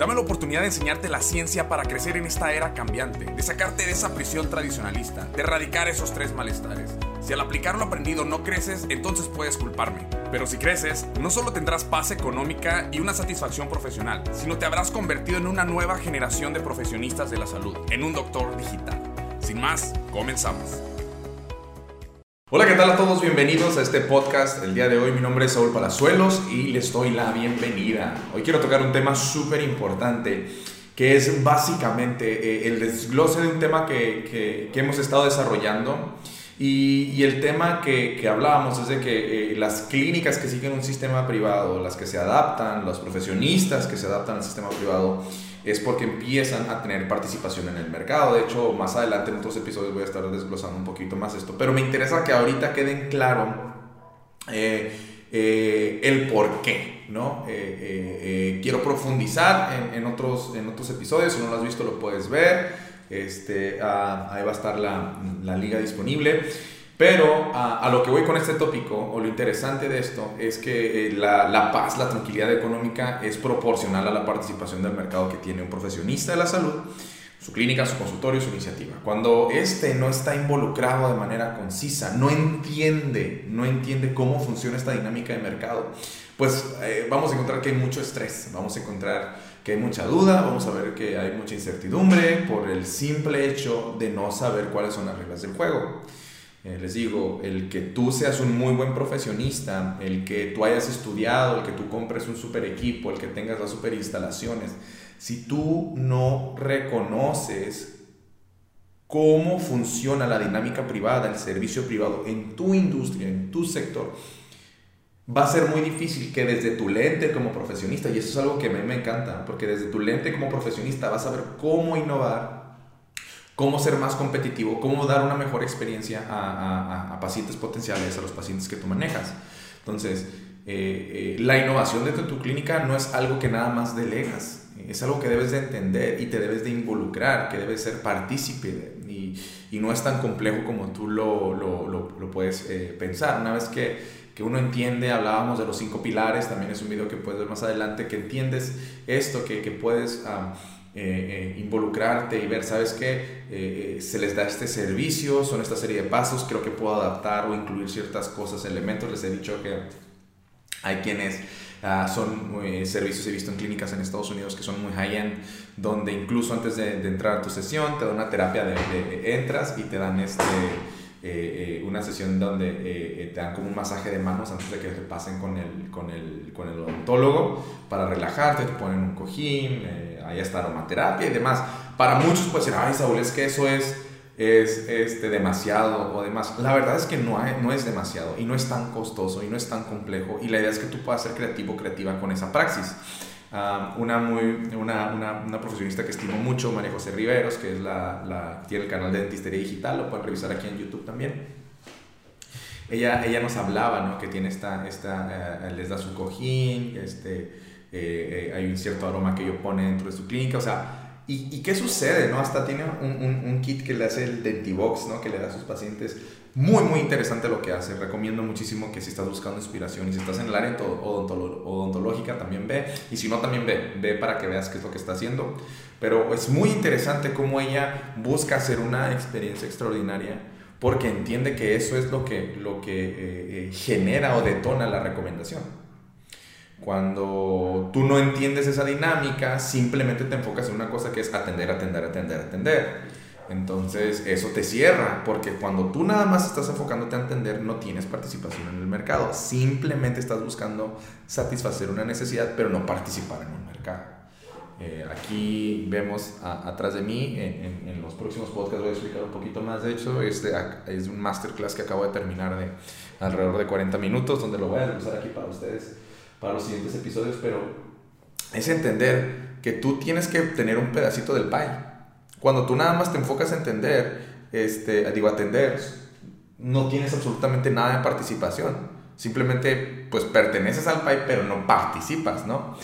Dame la oportunidad de enseñarte la ciencia para crecer en esta era cambiante, de sacarte de esa prisión tradicionalista, de erradicar esos tres malestares. Si al aplicar lo aprendido no creces, entonces puedes culparme. Pero si creces, no solo tendrás paz económica y una satisfacción profesional, sino te habrás convertido en una nueva generación de profesionistas de la salud, en un doctor digital. Sin más, comenzamos. Hola, ¿qué tal a todos? Bienvenidos a este podcast. El día de hoy mi nombre es Saúl Palazuelos y les doy la bienvenida. Hoy quiero tocar un tema súper importante que es básicamente eh, el desglose de un tema que, que, que hemos estado desarrollando y, el tema que, que, hablábamos es de que eh, las clínicas que siguen un sistema privado, las que se adaptan, los profesionistas que se adaptan al sistema privado, es porque empiezan a tener participación en el mercado. De hecho, más adelante en otros episodios voy a estar desglosando un poquito más esto. Pero me interesa que ahorita queden claro eh, eh, el por qué. ¿no? quiero profundizar en, en, otros, en otros episodios. Si no lo has visto, lo puedes ver. Este, ah, ahí va a estar la, la liga disponible. Pero ah, a lo que voy con este tópico, o lo interesante de esto, es que eh, la, la, paz, la tranquilidad económica es proporcional a la participación del mercado que tiene un profesionista de la salud, su clínica, su consultorio, su iniciativa. Cuando este no está involucrado de manera concisa, no entiende, no entiende cómo funciona esta dinámica de mercado, pues eh, vamos a encontrar que hay mucho estrés, vamos a encontrar que hay mucha duda, vamos a ver que hay mucha incertidumbre por el simple hecho de no saber cuáles son las reglas del juego. Eh, les digo, el que tú seas un muy buen profesionista, el que tú hayas estudiado, el que tú compres un super equipo, el que tengas las super instalaciones, si tú no reconoces cómo funciona la dinámica privada, el servicio privado en tu industria, en tu sector, va a ser muy difícil que desde tu lente como profesionista, y eso es algo que a mí me encanta, porque desde tu lente como profesionista vas a ver cómo innovar, cómo ser más competitivo, cómo dar una mejor experiencia a, a, pacientes potenciales, a los pacientes que tú manejas. Entonces, eh, eh, la innovación dentro de tu clínica no es algo que nada más delegas, es algo que debes de entender y te debes de involucrar, que debes ser partícipe y, y, no es tan complejo como tú lo, lo, lo, puedes eh, pensar. Una vez que que uno entiende, hablábamos de los cinco pilares, también es un video que puedes ver más adelante, que entiendes esto, que, que puedes eh, eh, involucrarte y ver, ¿sabes qué? Eh, se les da este servicio, son esta serie de pasos, creo que puedo adaptar o incluir ciertas cosas, elementos, les he dicho que hay quienes... Ah, son servicios he visto en clínicas en Estados Unidos que son muy high-end, donde incluso antes de, entrar a tu sesión te dan una terapia de entras y te dan este, eh, eh, una sesión donde eh, te dan como un masaje de manos antes de que te pasen con el, con el, con el odontólogo para relajarte, te ponen un cojín, ahí está aromaterapia y demás. Para muchos puede decir, ay Saúl, es que eso es, es este, demasiado o demás. La verdad es que no, hay, no es demasiado y no es tan costoso y no es tan complejo y la idea es que tú puedas ser creativo creativa con esa praxis una, muy, una, una, una, profesionista que estimo mucho, María José Riveros, que es la, la, tiene el canal de Dentistería Digital, lo pueden revisar aquí en YouTube también. Ella, ella nos hablaba, ¿no? Que tiene esta, esta eh, les da su cojín, este, eh, eh, hay un cierto aroma que ella pone dentro de su clínica, o sea, ¿Y, ¿Y, qué sucede? ¿no? Hasta tiene un, un, un, kit que le hace el Dentibox, ¿no? que le da a sus pacientes muy, muy interesante lo que hace. Recomiendo muchísimo que si estás buscando inspiración y si estás en el área odontológica, también ve. Y si no, también ve. Ve para que veas qué es lo que está haciendo. Pero es muy interesante cómo ella busca hacer una experiencia extraordinaria porque entiende que eso es lo que, lo que eh, eh, genera o detona la recomendación. Cuando tú no entiendes esa dinámica, simplemente te enfocas en una cosa que es atender, atender, atender, atender entonces eso te cierra, porque cuando tú nada más estás enfocándote a entender, no tienes participación en el mercado. Simplemente estás buscando satisfacer una necesidad, pero no participar en un mercado. Eh, aquí vemos atrás de mí, en, los próximos podcasts voy a explicar un poquito más. De hecho, este es un masterclass que acabo de terminar de alrededor de 40 minutos, donde lo voy a usar aquí para ustedes, para los siguientes episodios, pero es entender que tú tienes que tener un pedacito del pie. Cuando tú nada más te enfocas a entender, este, digo, atender, no tienes absolutamente nada de participación. Simplemente, pues perteneces al pie, pero no participas, ¿no?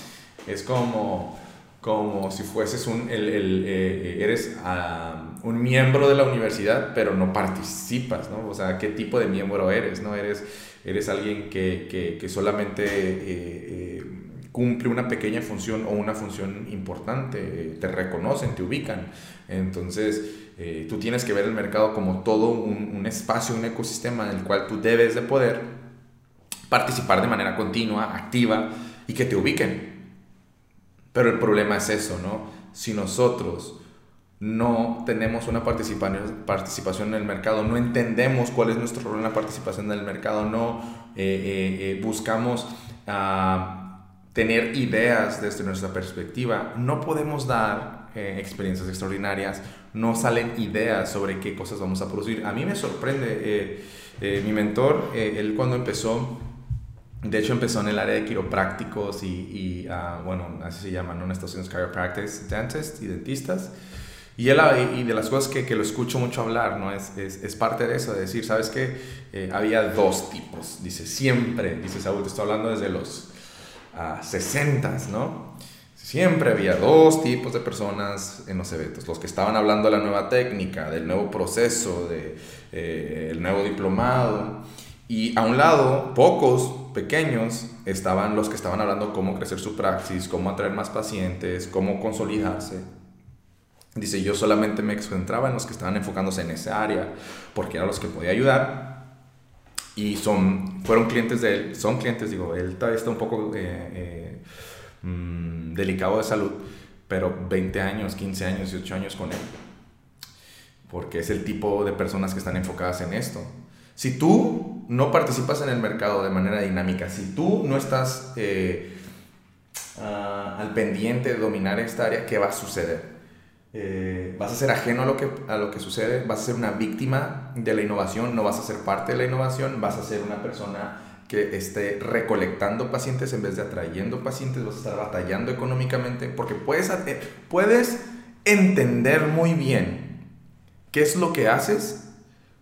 Es como, como si fueses un, el, el, eh, eres ah, un miembro de la universidad, pero no participas, ¿no? O sea, ¿qué tipo de miembro eres, no? Eres, eres alguien que, que, que solamente... Eh, eh, cumple una pequeña función o una función importante, te reconocen, te ubican. Entonces, eh, tú tienes que ver el mercado como todo un, espacio, un ecosistema en el cual tú debes de poder participar de manera continua, activa y que te ubiquen. Pero el problema es eso, ¿no? Si nosotros no tenemos una participación, en el mercado, no entendemos cuál es nuestro rol en la participación en el mercado, no eh, eh, buscamos... Uh, tener ideas desde nuestra perspectiva. No podemos dar eh, experiencias extraordinarias, no salen ideas sobre qué cosas vamos a producir. A mí me sorprende, eh, eh, mi mentor, él cuando empezó, de hecho empezó en el área de quiroprácticos y, y uh, bueno, así se llaman, ¿no? en Estados Unidos chiropractors, dentists y dentistas. Y, él, y de las cosas que, que lo escucho mucho hablar, ¿no? Es, es, es parte de eso, de decir, ¿sabes qué? había dos tipos, dice, siempre, dice Saúl, te estoy hablando desde los a 60, ¿no? Siempre había dos tipos de personas en los eventos, los que estaban hablando de la nueva técnica, del nuevo proceso, del de, eh, nuevo diplomado, y a un lado, pocos, pequeños, estaban los que estaban hablando cómo crecer su praxis, cómo atraer más pacientes, cómo consolidarse. Dice, yo solamente me concentraba en los que estaban enfocándose en esa área, porque eran los que podía ayudar y son, fueron clientes de él, son clientes, digo, él está un poco eh, eh, mm, delicado de salud, pero 20 años, 15 años, 18 años con él, porque es el tipo de personas que están enfocadas en esto. Si tú no participas en el mercado de manera dinámica, si tú no estás eh, ah, al pendiente de dominar esta área, ¿qué va a suceder? Eh, vas a ser ajeno a lo, que, a lo que sucede, vas a ser una víctima de la innovación, no vas a ser parte de la innovación, vas a ser una persona que esté recolectando pacientes en vez de atrayendo pacientes, vas a estar batallando económicamente, porque puedes, puedes entender muy bien qué es lo que haces,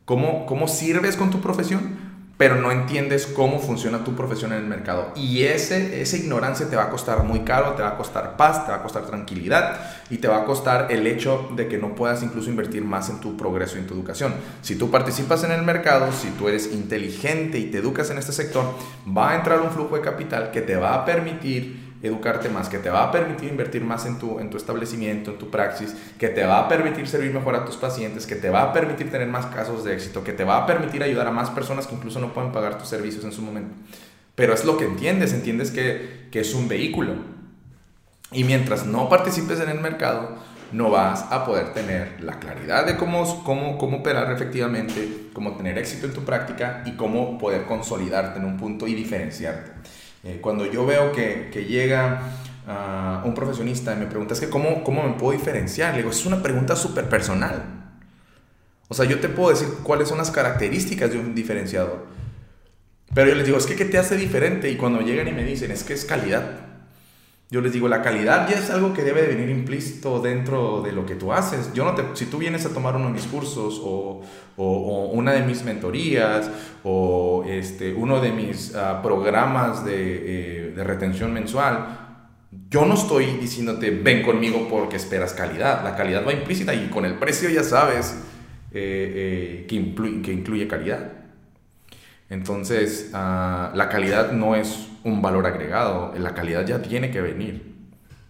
cómo, cómo sirves con tu profesión, pero no entiendes cómo funciona tu profesión en el mercado. Y ese, esa ignorancia te va a costar muy caro, te va a costar paz, te va a costar tranquilidad y te va a costar el hecho de que no puedas incluso invertir más en tu progreso y en tu educación. Si tú participas en el mercado, si tú eres inteligente y te educas en este sector, va a entrar un flujo de capital que te va a permitir educarte más, que te va a permitir invertir más en tu, en tu establecimiento, en tu praxis, que te va a permitir servir mejor a tus pacientes, que te va a permitir tener más casos de éxito, que te va a permitir ayudar a más personas que incluso no pueden pagar tus servicios en su momento. Pero es lo que entiendes, entiendes que, que es un vehículo. Y mientras no participes en el mercado, no vas a poder tener la claridad de cómo, cómo, cómo operar efectivamente, cómo tener éxito en tu práctica y cómo poder consolidarte en un punto y diferenciarte. Eh, cuando yo veo que, que llega uh, un profesionista y me pregunta, es que cómo, cómo me puedo diferenciar, le digo, es una pregunta súper personal. O sea, yo te puedo decir cuáles son las características de un diferenciador. Pero yo les digo, es que ¿qué te hace diferente? Y cuando llegan y me dicen, es que es calidad. Yo les digo, la calidad ya es algo que debe de venir implícito dentro de lo que tú haces. Yo no te, si tú vienes a tomar uno de mis cursos o, o, una de mis mentorías o este, uno de mis uh, programas de, eh, de, retención mensual, yo no estoy diciéndote ven conmigo porque esperas calidad. La calidad va implícita y con el precio ya sabes eh, eh, que, incluye, calidad. Entonces, uh, la calidad no es un valor agregado, la calidad ya tiene que venir.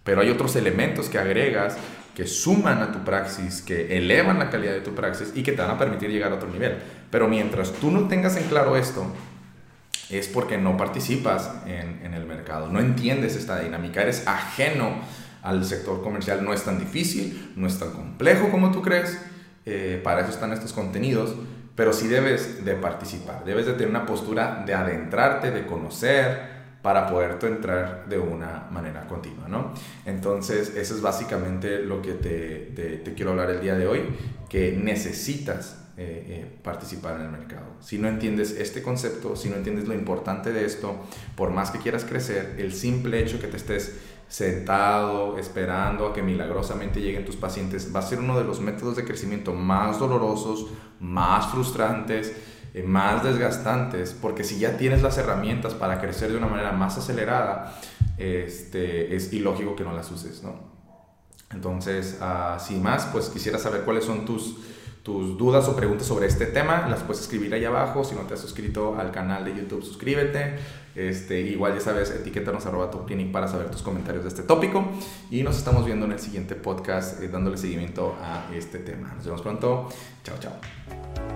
Pero hay otros elementos que agregas que suman a tu praxis, que elevan la calidad de tu praxis y que te van a permitir llegar a otro nivel. Pero mientras tú no tengas en claro esto, es porque no participas en, el mercado, no entiendes esta dinámica, eres ajeno al sector comercial, no es tan difícil, no es tan complejo como tú crees, eh, para eso están estos contenidos, pero sí debes de participar, debes de tener una postura de adentrarte, de conocer, para poder entrar de una manera continua, ¿no? Entonces, eso es básicamente lo que te, te, quiero hablar el día de hoy, que necesitas eh, eh, participar en el mercado. Si no entiendes este concepto, si no entiendes lo importante de esto, por más que quieras crecer, el simple hecho que te estés sentado, esperando a que milagrosamente lleguen tus pacientes, va a ser uno de los métodos de crecimiento más dolorosos, más frustrantes, más desgastantes, porque si ya tienes las herramientas para crecer de una manera más acelerada, este, es ilógico que no las uses, ¿no? Entonces, uh, sin más, pues quisiera saber cuáles son tus, tus dudas o preguntas sobre este tema, las puedes escribir ahí abajo. Si no te has suscrito al canal de YouTube, suscríbete. Este, igual ya sabes, etiquétanos arroba tu clinic para saber tus comentarios de este tópico. Y nos estamos viendo en el siguiente podcast eh, dándole seguimiento a este tema. Nos vemos pronto. Chao, chao.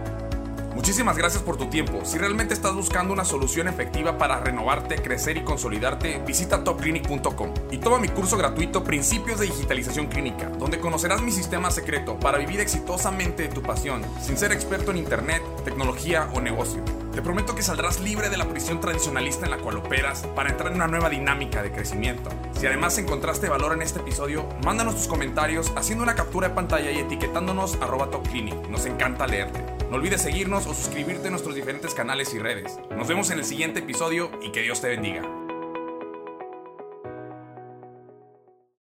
Muchísimas gracias por tu tiempo. Si realmente estás buscando una solución efectiva para renovarte, crecer y consolidarte, visita topclinic.com y toma mi curso gratuito Principios de Digitalización Clínica, donde conocerás mi sistema secreto para vivir exitosamente de tu pasión, sin ser experto en Internet, tecnología o negocio. Te prometo que saldrás libre de la prisión tradicionalista en la cual operas para entrar en una nueva dinámica de crecimiento. Si además encontraste valor en este episodio, mándanos tus comentarios haciendo una captura de pantalla y etiquetándonos arroba topclinic. Nos encanta leerte. No olvides seguirnos o suscribirte a nuestros diferentes canales y redes. Nos vemos en el siguiente episodio y que Dios te bendiga.